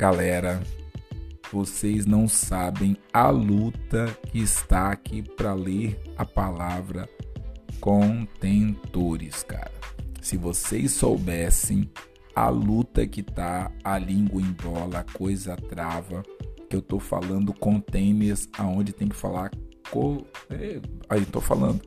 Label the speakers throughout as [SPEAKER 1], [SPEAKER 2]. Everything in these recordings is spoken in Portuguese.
[SPEAKER 1] Galera, vocês não sabem a luta que está aqui para ler a palavra contentores, cara. Se vocês soubessem a luta que tá, a língua embola, a coisa trava, que eu tô falando containers aonde tem que falar co... É, aí tô falando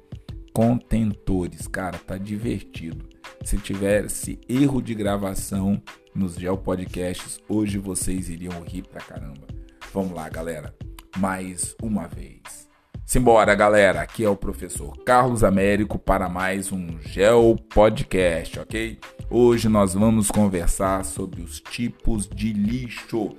[SPEAKER 1] contentores, cara, tá divertido. Se tivesse erro de gravação nos Gel Podcasts, hoje vocês iriam rir pra caramba. Vamos lá, galera. Mais uma vez. Simbora, galera. Aqui é o professor Carlos Américo para mais um Gel Podcast, ok? Hoje nós vamos conversar sobre os tipos de lixo.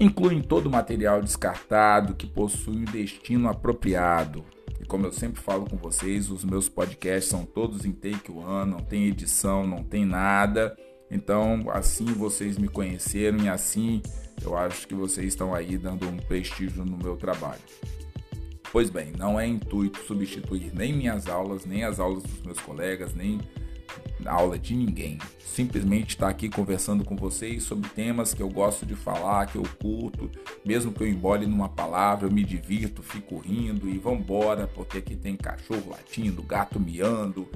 [SPEAKER 1] Incluem todo material descartado que possui um destino apropriado, como eu sempre falo com vocês, os meus podcasts são todos em take one, não tem edição, não tem nada. Então, assim vocês me conheceram e assim eu acho que vocês estão aí dando um prestígio no meu trabalho. Pois bem, não é intuito substituir nem minhas aulas, nem as aulas dos meus colegas, nem aula de ninguém. Simplesmente estar tá aqui conversando com vocês sobre temas que eu gosto de falar, que eu curto, mesmo que eu embole numa palavra, eu me divirto, fico rindo e vambora, porque aqui tem cachorro latindo, gato miando,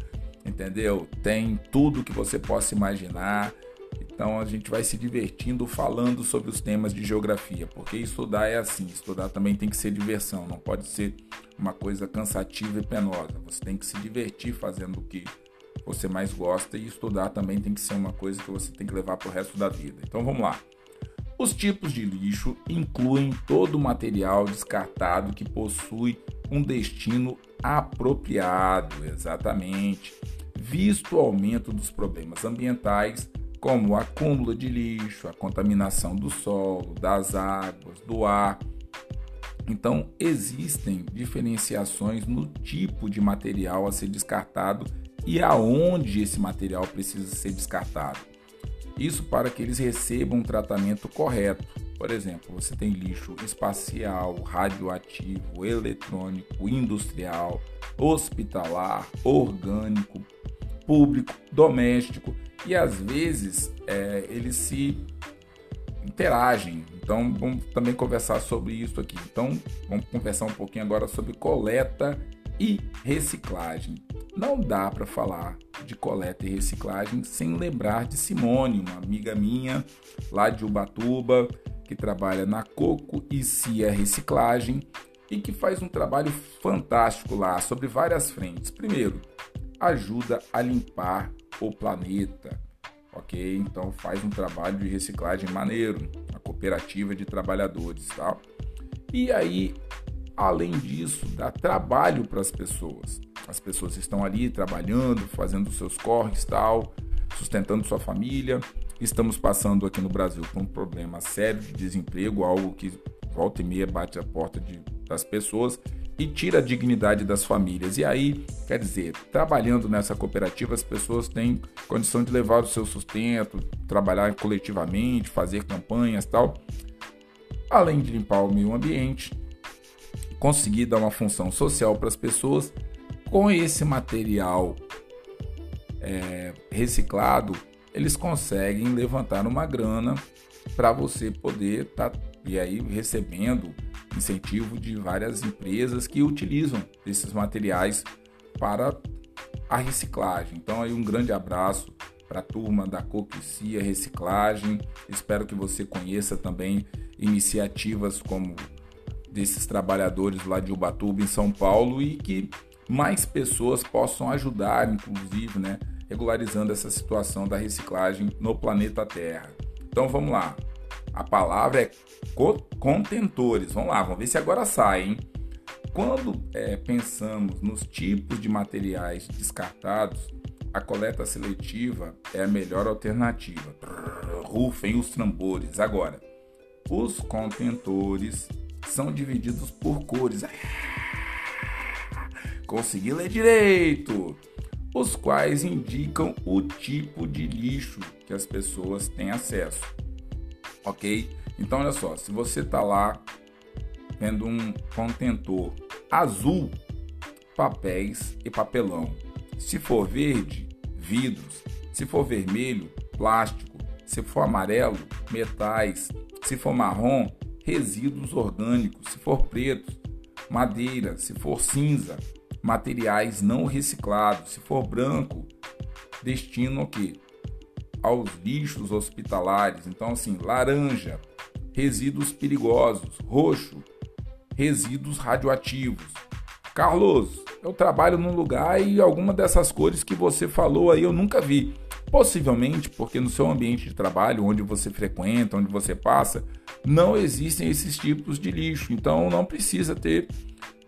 [SPEAKER 1] entendeu? Tem tudo que você possa imaginar. Então a gente vai se divertindo falando sobre os temas de geografia, porque estudar é assim, estudar também tem que ser diversão, não pode ser uma coisa cansativa e penosa. Você tem que se divertir fazendo o que você mais gosta e estudar também tem que ser uma coisa que você tem que levar para o resto da vida. Então vamos lá. Os tipos de lixo incluem todo o material descartado que possui um destino apropriado, exatamente, visto o aumento dos problemas ambientais, como o acúmulo de lixo, a contaminação do solo, das águas, do ar. Então, existem diferenciações no tipo de material a ser descartado e aonde esse material precisa ser descartado. Isso para que eles recebam um tratamento correto. Por exemplo, você tem lixo espacial, radioativo, eletrônico, industrial, hospitalar, orgânico, público, doméstico e às vezes é, eles se interagem. Então vamos também conversar sobre isso aqui. Então vamos conversar um pouquinho agora sobre coleta e reciclagem. Não dá para falar de coleta e reciclagem sem lembrar de Simone, uma amiga minha lá de Ubatuba, que trabalha na Coco e Cia Reciclagem e que faz um trabalho fantástico lá sobre várias frentes. Primeiro, ajuda a limpar o planeta, ok? Então faz um trabalho de reciclagem maneiro, a cooperativa de trabalhadores, tal. E aí Além disso, dá trabalho para as pessoas. As pessoas estão ali trabalhando, fazendo seus corres, tal, sustentando sua família. Estamos passando aqui no Brasil por um problema sério de desemprego, algo que volta e meia bate a porta de, das pessoas e tira a dignidade das famílias. E aí, quer dizer, trabalhando nessa cooperativa, as pessoas têm condição de levar o seu sustento, trabalhar coletivamente, fazer campanhas, tal. Além de limpar o meio ambiente, conseguir dar uma função social para as pessoas com esse material é, reciclado, eles conseguem levantar uma grana para você poder estar tá, e aí recebendo incentivo de várias empresas que utilizam esses materiais para a reciclagem. Então aí um grande abraço para a turma da Coquicia Reciclagem. Espero que você conheça também iniciativas como desses trabalhadores lá de Ubatuba, em São Paulo, e que mais pessoas possam ajudar, inclusive, né, regularizando essa situação da reciclagem no planeta Terra. Então vamos lá. A palavra é contentores. Vamos lá, vamos ver se agora sai, hein? Quando é, pensamos nos tipos de materiais descartados, a coleta seletiva é a melhor alternativa. Rufem os tambores. Agora, os contentores são divididos por cores. Consegui ler direito! Os quais indicam o tipo de lixo que as pessoas têm acesso. Ok? Então, olha só, se você está lá vendo um contentor azul, papéis e papelão. Se for verde, vidros. Se for vermelho, plástico. Se for amarelo, metais. Se Se for marrom, resíduos orgânicos. Se for preto, madeira. Se for cinza, materiais não reciclados. Se for branco, destino o quê? Aos lixos hospitalares. Então, assim, laranja, resíduos perigosos. Roxo, resíduos radioativos. Carlos, eu trabalho num lugar e alguma dessas cores que você falou aí eu nunca vi. Possivelmente porque no seu ambiente de trabalho, onde você frequenta, onde você passa, não existem esses tipos de lixo. Então não precisa ter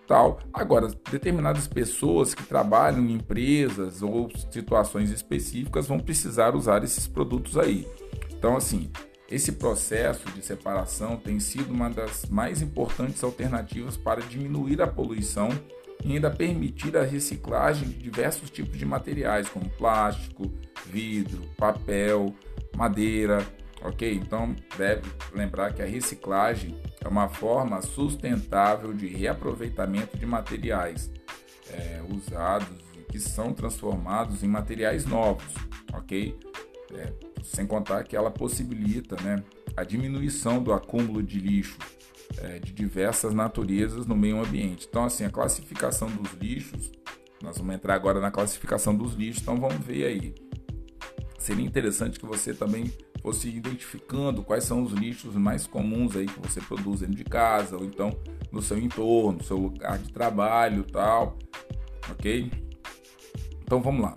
[SPEAKER 1] tal. Agora, determinadas pessoas que trabalham em empresas ou situações específicas vão precisar usar esses produtos aí. Então, assim, esse processo de separação tem sido uma das mais importantes alternativas para diminuir a poluição e ainda permitir a reciclagem de diversos tipos de materiais, como plástico, vidro, papel, madeira, ok? Então deve lembrar que a reciclagem é uma forma sustentável de reaproveitamento de materiais é, usados que são transformados em materiais novos, ok? É, sem contar que ela possibilita né, a diminuição do acúmulo de lixo é, de diversas naturezas no meio ambiente. Então, assim, a classificação dos lixos, nós vamos entrar agora na classificação dos lixos, então vamos ver aí. Seria interessante que você também fosse identificando quais são os lixos mais comuns aí que você produz dentro de casa, ou então no seu entorno, no seu lugar de trabalho tal, ok? Então vamos lá.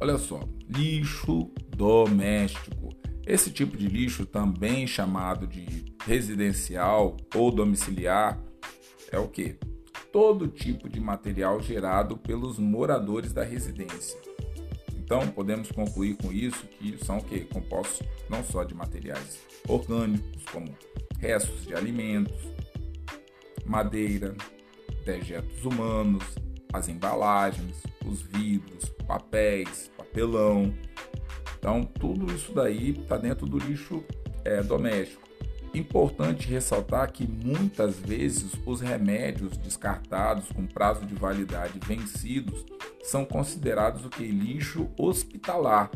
[SPEAKER 1] Olha só, lixo doméstico. Esse tipo de lixo, também chamado de residencial ou domiciliar, é o que? Todo tipo de material gerado pelos moradores da residência. Então, podemos concluir com isso que são o? Compostos não só de materiais orgânicos, como restos de alimentos, madeira, dejetos humanos, as embalagens, os vidros, papéis, papelão. Então, tudo isso daí está dentro do lixo é, doméstico. Importante ressaltar que muitas vezes os remédios descartados com prazo de validade vencidos são considerados o que lixo hospitalar.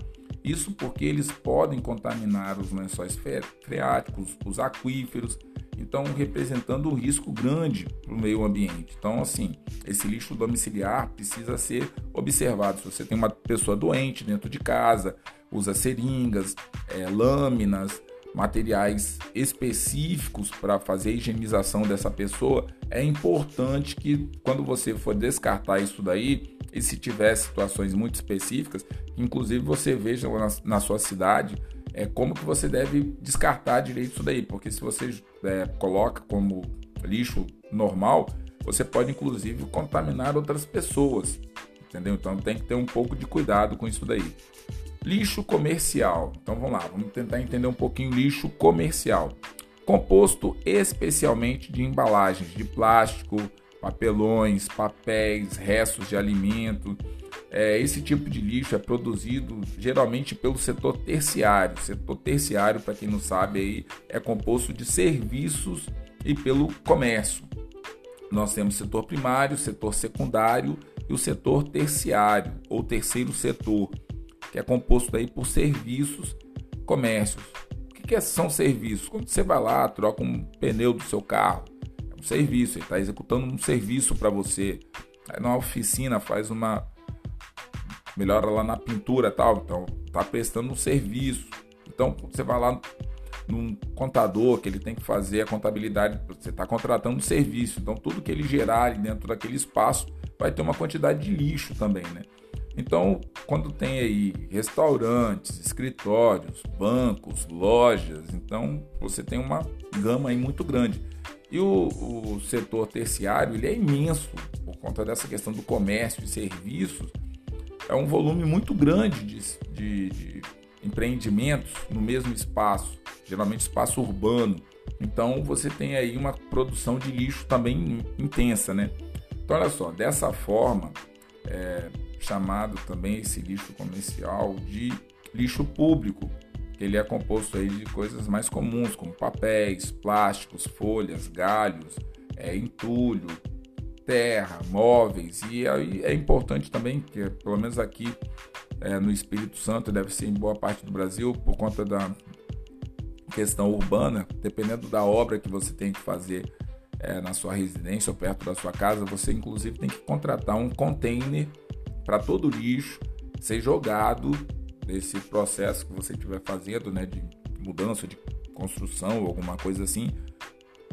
[SPEAKER 1] Isso porque eles podem contaminar os lençóis freáticos, os aquíferos, então representando um risco grande para o meio ambiente. Então, assim, esse lixo domiciliar precisa ser observado. Se você tem uma pessoa doente dentro de casa, usa seringas, é, lâminas, materiais específicos para fazer a higienização dessa pessoa, é importante que quando você for descartar isso daí, e se tiver situações muito específicas, inclusive você veja na, na sua cidade é, como que você deve descartar direito isso daí, porque se você é, coloca como lixo normal, você pode inclusive contaminar outras pessoas, entendeu? Então tem que ter um pouco de cuidado com isso daí. Lixo comercial. Então vamos lá, vamos tentar entender um pouquinho lixo comercial. Composto especialmente de embalagens de plástico, papelões, papéis, restos de alimento. É, esse tipo de lixo é produzido geralmente pelo setor terciário. Setor terciário, para quem não sabe, aí, é composto de serviços e pelo comércio. Nós temos setor primário, setor secundário e o setor terciário ou terceiro setor que é composto aí por serviços, comércios. O que, que são serviços? Quando você vai lá, troca um pneu do seu carro, é um serviço, ele está executando um serviço para você. Aí na oficina faz uma melhora lá na pintura tal, então está prestando um serviço. Então você vai lá num contador que ele tem que fazer a contabilidade, você está contratando um serviço, então tudo que ele gerar ali dentro daquele espaço vai ter uma quantidade de lixo também, né? Então, quando tem aí restaurantes, escritórios, bancos, lojas, então você tem uma gama aí muito grande. E o, o setor terciário ele é imenso por conta dessa questão do comércio e serviços. É um volume muito grande de, de, de empreendimentos no mesmo espaço, geralmente espaço urbano. Então você tem aí uma produção de lixo também intensa, né? Então olha só, dessa forma, é, chamado também esse lixo comercial de lixo público, ele é composto aí de coisas mais comuns, como papéis, plásticos, folhas, galhos, é, entulho, terra, móveis. E aí é importante também, que pelo menos aqui é, no Espírito Santo, deve ser em boa parte do Brasil, por conta da questão urbana, dependendo da obra que você tem que fazer é, na sua residência ou perto da sua casa, você inclusive tem que contratar um container para todo lixo ser jogado nesse processo que você estiver fazendo, né, de mudança de construção ou alguma coisa assim,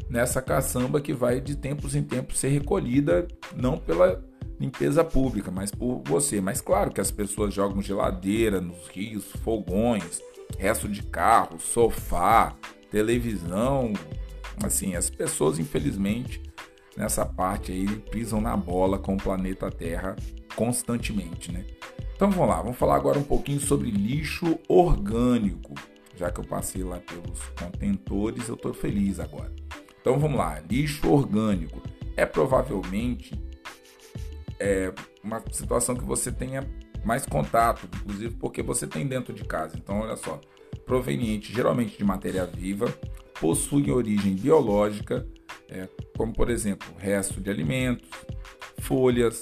[SPEAKER 1] nessa caçamba que vai de tempos em tempos ser recolhida não pela limpeza pública, mas por você. Mas claro que as pessoas jogam geladeira nos rios, fogões, resto de carro, sofá, televisão, assim, as pessoas infelizmente nessa parte aí pisam na bola com o planeta Terra constantemente, né? Então vamos lá, vamos falar agora um pouquinho sobre lixo orgânico. Já que eu passei lá pelos contentores, eu estou feliz agora. Então vamos lá, lixo orgânico é provavelmente é, uma situação que você tenha mais contato, inclusive porque você tem dentro de casa. Então olha só, proveniente geralmente de matéria viva, possui origem biológica, é, como por exemplo resto de alimentos, folhas,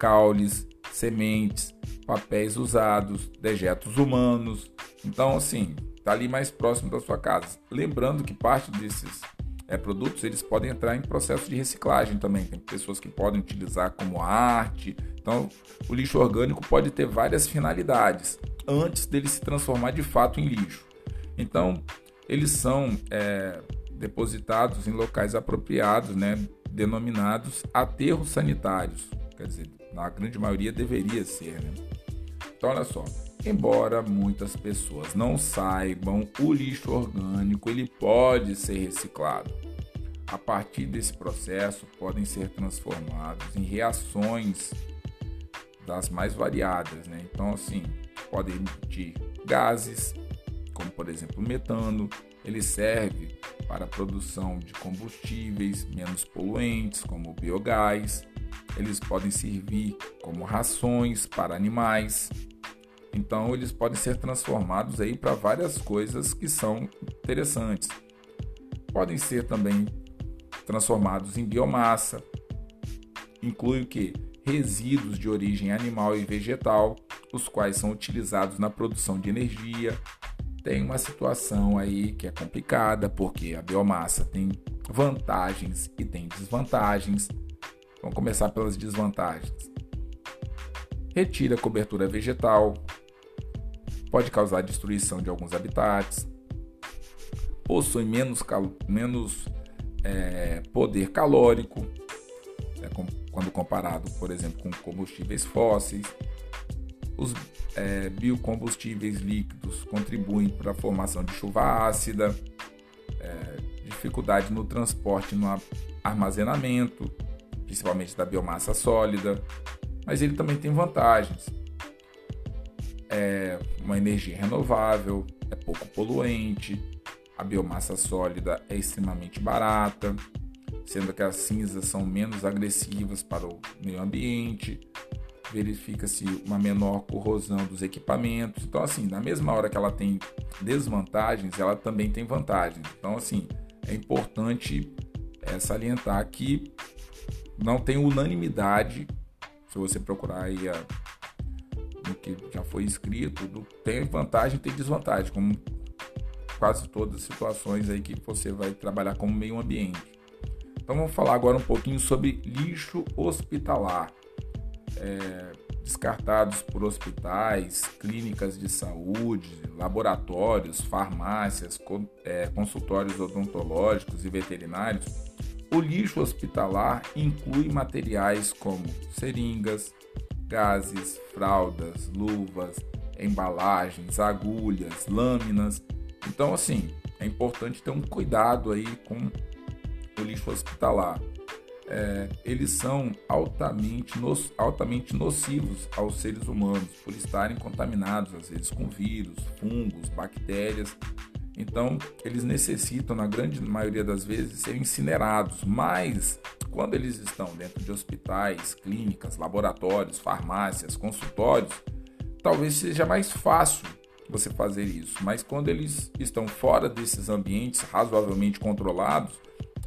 [SPEAKER 1] caules, sementes, papéis usados, dejetos humanos. Então assim, tá ali mais próximo da sua casa. Lembrando que parte desses é, produtos, eles podem entrar em processo de reciclagem também. Tem pessoas que podem utilizar como arte. Então, o lixo orgânico pode ter várias finalidades antes dele se transformar de fato em lixo. Então, eles são é, depositados em locais apropriados, né, denominados aterros sanitários. Quer dizer, na grande maioria deveria ser. Né? Então, olha só. Embora muitas pessoas não saibam, o lixo orgânico ele pode ser reciclado. A partir desse processo, podem ser transformados em reações das mais variadas, né? Então, assim, podem emitir gases, como por exemplo metano. Ele serve para a produção de combustíveis menos poluentes, como o biogás. Eles podem servir como rações para animais, então eles podem ser transformados aí para várias coisas que são interessantes. Podem ser também transformados em biomassa. Inclui o que? Resíduos de origem animal e vegetal, os quais são utilizados na produção de energia. Tem uma situação aí que é complicada, porque a biomassa tem vantagens e tem desvantagens. Vamos começar pelas desvantagens. Retira a cobertura vegetal, pode causar destruição de alguns habitats, possui menos, menos é, poder calórico, é, com, quando comparado, por exemplo, com combustíveis fósseis. Os é, biocombustíveis líquidos contribuem para a formação de chuva ácida, é, dificuldade no transporte no armazenamento, principalmente da biomassa sólida, mas ele também tem vantagens é uma energia renovável, é pouco poluente, a biomassa sólida é extremamente barata, sendo que as cinzas são menos agressivas para o meio ambiente, verifica-se uma menor corrosão dos equipamentos. Então, assim, na mesma hora que ela tem desvantagens, ela também tem vantagens. Então, assim, é importante é, salientar que não tem unanimidade. Se você procurar aí a que já foi escrito, tem vantagem e tem desvantagem, como quase todas as situações aí que você vai trabalhar como meio ambiente. Então vamos falar agora um pouquinho sobre lixo hospitalar. É, descartados por hospitais, clínicas de saúde, laboratórios, farmácias, é, consultórios odontológicos e veterinários, o lixo hospitalar inclui materiais como seringas, gases, fraldas, luvas, embalagens, agulhas, lâminas. Então, assim, é importante ter um cuidado aí com o lixo hospitalar. É, eles são altamente, no, altamente nocivos aos seres humanos por estarem contaminados, às vezes, com vírus, fungos, bactérias. Então, eles necessitam, na grande maioria das vezes, ser incinerados, mas quando eles estão dentro de hospitais, clínicas, laboratórios, farmácias, consultórios, talvez seja mais fácil você fazer isso. Mas quando eles estão fora desses ambientes razoavelmente controlados,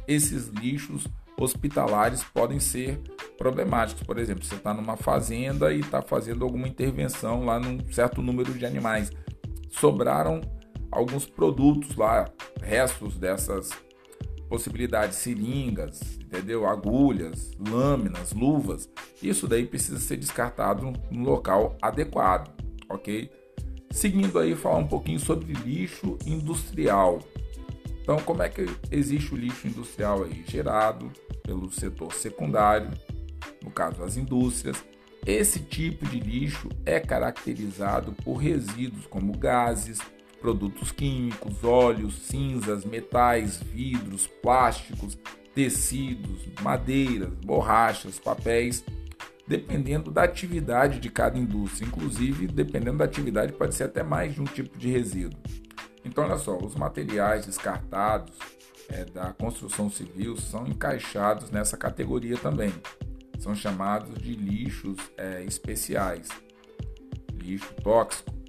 [SPEAKER 1] esses lixos hospitalares podem ser problemáticos. Por exemplo, você está numa fazenda e está fazendo alguma intervenção lá num certo número de animais. Sobraram alguns produtos lá, restos dessas possibilidades, seringas, entendeu? Agulhas, lâminas, luvas. Isso daí precisa ser descartado no local adequado, ok? Seguindo aí, falar um pouquinho sobre lixo industrial. Então, como é que existe o lixo industrial aí? Gerado pelo setor secundário, no caso as indústrias. Esse tipo de lixo é caracterizado por resíduos como gases, produtos químicos, óleos, cinzas, metais, vidros, plásticos, tecidos, madeiras, borrachas, papéis, dependendo da atividade de cada indústria. Inclusive, dependendo da atividade, pode ser até mais de um tipo de resíduo. Então, olha só, os materiais descartados é, da construção civil são encaixados nessa categoria também. São chamados de lixos é, especiais, lixo tóxico.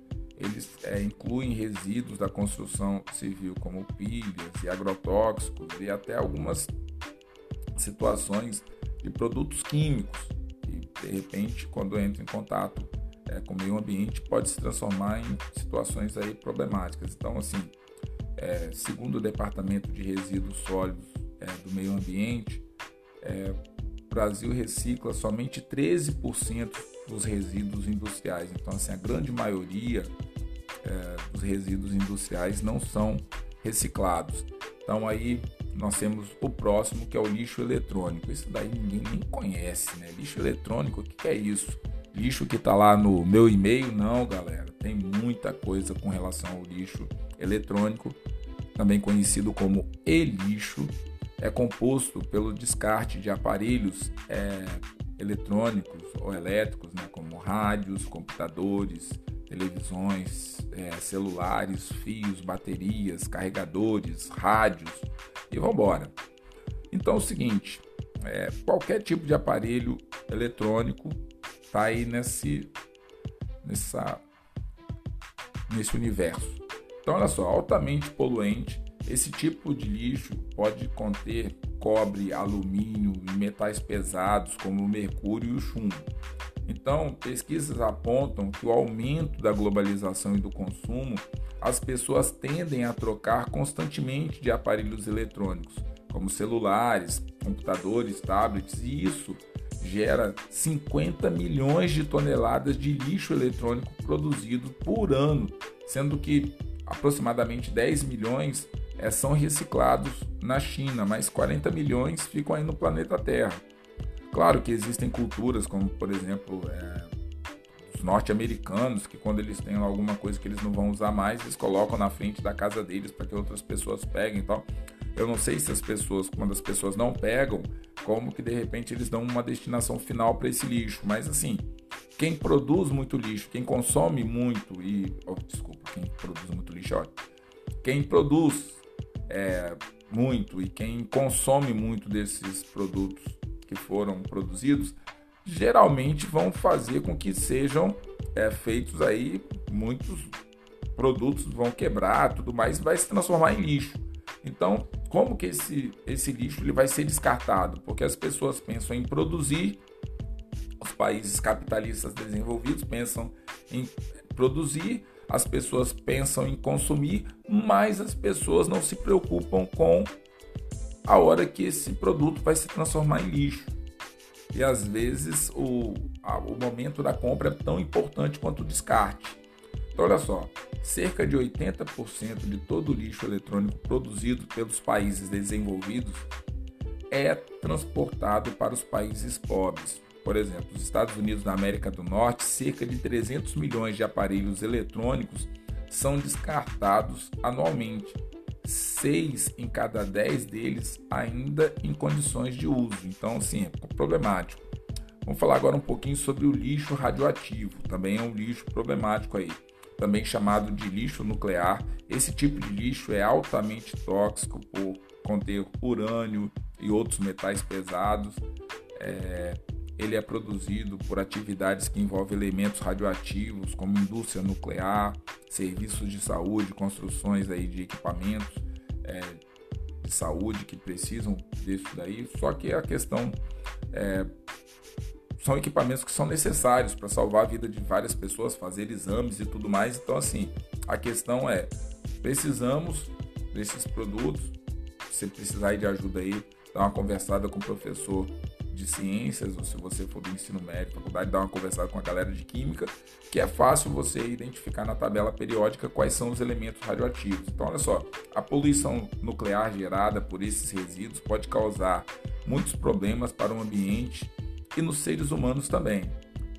[SPEAKER 1] Eles é, incluem resíduos da construção civil, como pilhas e agrotóxicos, e até algumas situações de produtos químicos, que de repente, quando entra em contato é, com o meio ambiente, pode se transformar em situações aí problemáticas. Então, assim, é, segundo o Departamento de Resíduos Sólidos é, do Meio Ambiente, é, o Brasil recicla somente 13% dos resíduos industriais. Então, assim, a grande maioria é, dos resíduos industriais não são reciclados. Então, aí nós temos o próximo que é o lixo eletrônico. Isso daí ninguém nem conhece, né? Lixo eletrônico, o que é isso? Lixo que está lá no meu e-mail? Não, galera. Tem muita coisa com relação ao lixo eletrônico, também conhecido como e-lixo. É composto pelo descarte de aparelhos é, eletrônicos ou elétricos, né, como rádios, computadores, televisões, é, celulares, fios, baterias, carregadores, rádios e vamos embora. Então é o seguinte, é, qualquer tipo de aparelho eletrônico está aí nesse, nessa, nesse universo. Então olha só, altamente poluente, esse tipo de lixo pode conter cobre, alumínio e metais pesados como o mercúrio e o chumbo. Então, pesquisas apontam que o aumento da globalização e do consumo, as pessoas tendem a trocar constantemente de aparelhos eletrônicos, como celulares, computadores, tablets, e isso gera 50 milhões de toneladas de lixo eletrônico produzido por ano, sendo que aproximadamente 10 milhões é, são reciclados na China, mas 40 milhões ficam aí no planeta Terra. Claro que existem culturas, como por exemplo é, os norte-americanos, que quando eles têm alguma coisa que eles não vão usar mais, eles colocam na frente da casa deles para que outras pessoas peguem e tal. Eu não sei se as pessoas, quando as pessoas não pegam, como que de repente eles dão uma destinação final para esse lixo. Mas assim, quem produz muito lixo, quem consome muito e. Oh, desculpa, quem produz muito lixo, olha. Quem produz é, muito e quem consome muito desses produtos que foram produzidos, geralmente vão fazer com que sejam é, feitos aí muitos produtos vão quebrar, tudo mais, vai se transformar em lixo. Então, como que esse, esse lixo ele vai ser descartado? Porque as pessoas pensam em produzir, os países capitalistas desenvolvidos pensam em produzir, as pessoas pensam em consumir, mas as pessoas não se preocupam com a hora que esse produto vai se transformar em lixo. E às vezes o, a, o momento da compra é tão importante quanto o descarte. Então, olha só, cerca de 80% de todo o lixo eletrônico produzido pelos países desenvolvidos é transportado para os países pobres. Por exemplo, os Estados Unidos da América do Norte, cerca de 300 milhões de aparelhos eletrônicos são descartados anualmente seis em cada dez deles ainda em condições de uso. Então, assim, é problemático. Vamos falar agora um pouquinho sobre o lixo radioativo. Também é um lixo problemático aí, também chamado de lixo nuclear. Esse tipo de lixo é altamente tóxico por conter urânio e outros metais pesados. É, ele é produzido por atividades que envolvem elementos radioativos, como indústria nuclear, serviços de saúde, construções aí de equipamentos é, de saúde que precisam disso daí. Só que a questão é, são equipamentos que são necessários para salvar a vida de várias pessoas, fazer exames e tudo mais. Então, assim, a questão é: precisamos desses produtos. Se precisar de ajuda aí, dá uma conversada com o professor de ciências, ou se você for do ensino médio, faculdade, dá uma conversada com a galera de química, que é fácil você identificar na tabela periódica quais são os elementos radioativos. Então, olha só, a poluição nuclear gerada por esses resíduos pode causar muitos problemas para o ambiente e nos seres humanos também.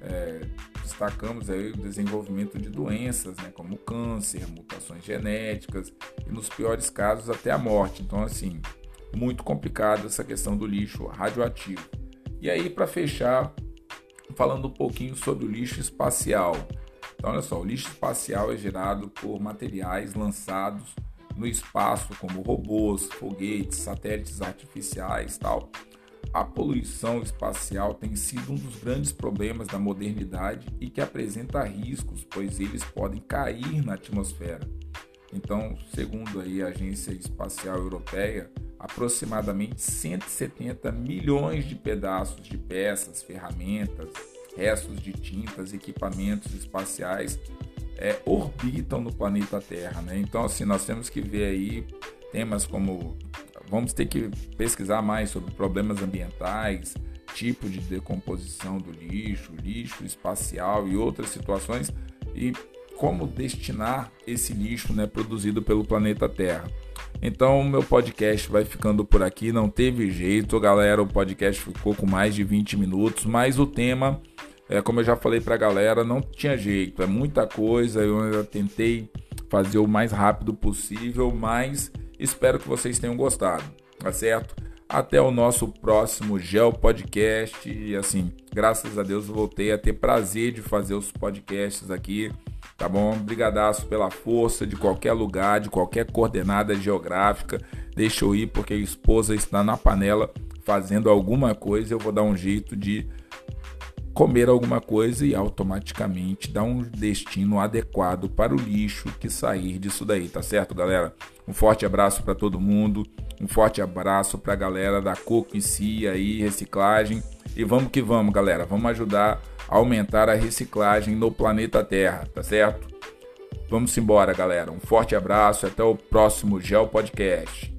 [SPEAKER 1] É, destacamos aí o desenvolvimento de doenças, né, como câncer, mutações genéticas e nos piores casos até a morte. Então, assim, muito complicado essa questão do lixo radioativo. E aí, para fechar, falando um pouquinho sobre o lixo espacial. Então, olha só, o lixo espacial é gerado por materiais lançados no espaço, como robôs, foguetes, satélites artificiais, tal, a poluição espacial tem sido um dos grandes problemas da modernidade e que apresenta riscos, pois eles podem cair na atmosfera. Então, segundo aí a Agência Espacial Europeia, aproximadamente 170 milhões de pedaços de peças, ferramentas, restos de tintas, equipamentos espaciais é, orbitam no planeta Terra. Né? Então, assim, nós temos que ver aí temas como vamos ter que pesquisar mais sobre problemas ambientais, tipo de decomposição do lixo, lixo espacial e outras situações e como destinar esse lixo né, produzido pelo planeta Terra. Então, meu podcast vai ficando por aqui. Não teve jeito, galera. O podcast ficou com mais de 20 minutos, mas o tema, é, como eu já falei para a galera, não tinha jeito. É muita coisa. Eu tentei fazer o mais rápido possível, mas Espero que vocês tenham gostado, tá certo? Até o nosso próximo Gel Podcast. E assim, graças a Deus voltei a ter prazer de fazer os podcasts aqui, tá bom? Brigadaço pela força de qualquer lugar, de qualquer coordenada geográfica. Deixa eu ir porque a esposa está na panela fazendo alguma coisa, eu vou dar um jeito de comer alguma coisa e automaticamente dar um destino adequado para o lixo que sair disso daí, tá certo, galera? Um forte abraço para todo mundo, um forte abraço para a galera da Coco e Si aí, reciclagem. E vamos que vamos, galera. Vamos ajudar aumentar a reciclagem no planeta Terra, tá certo? Vamos embora, galera. Um forte abraço e até o próximo Gel Podcast.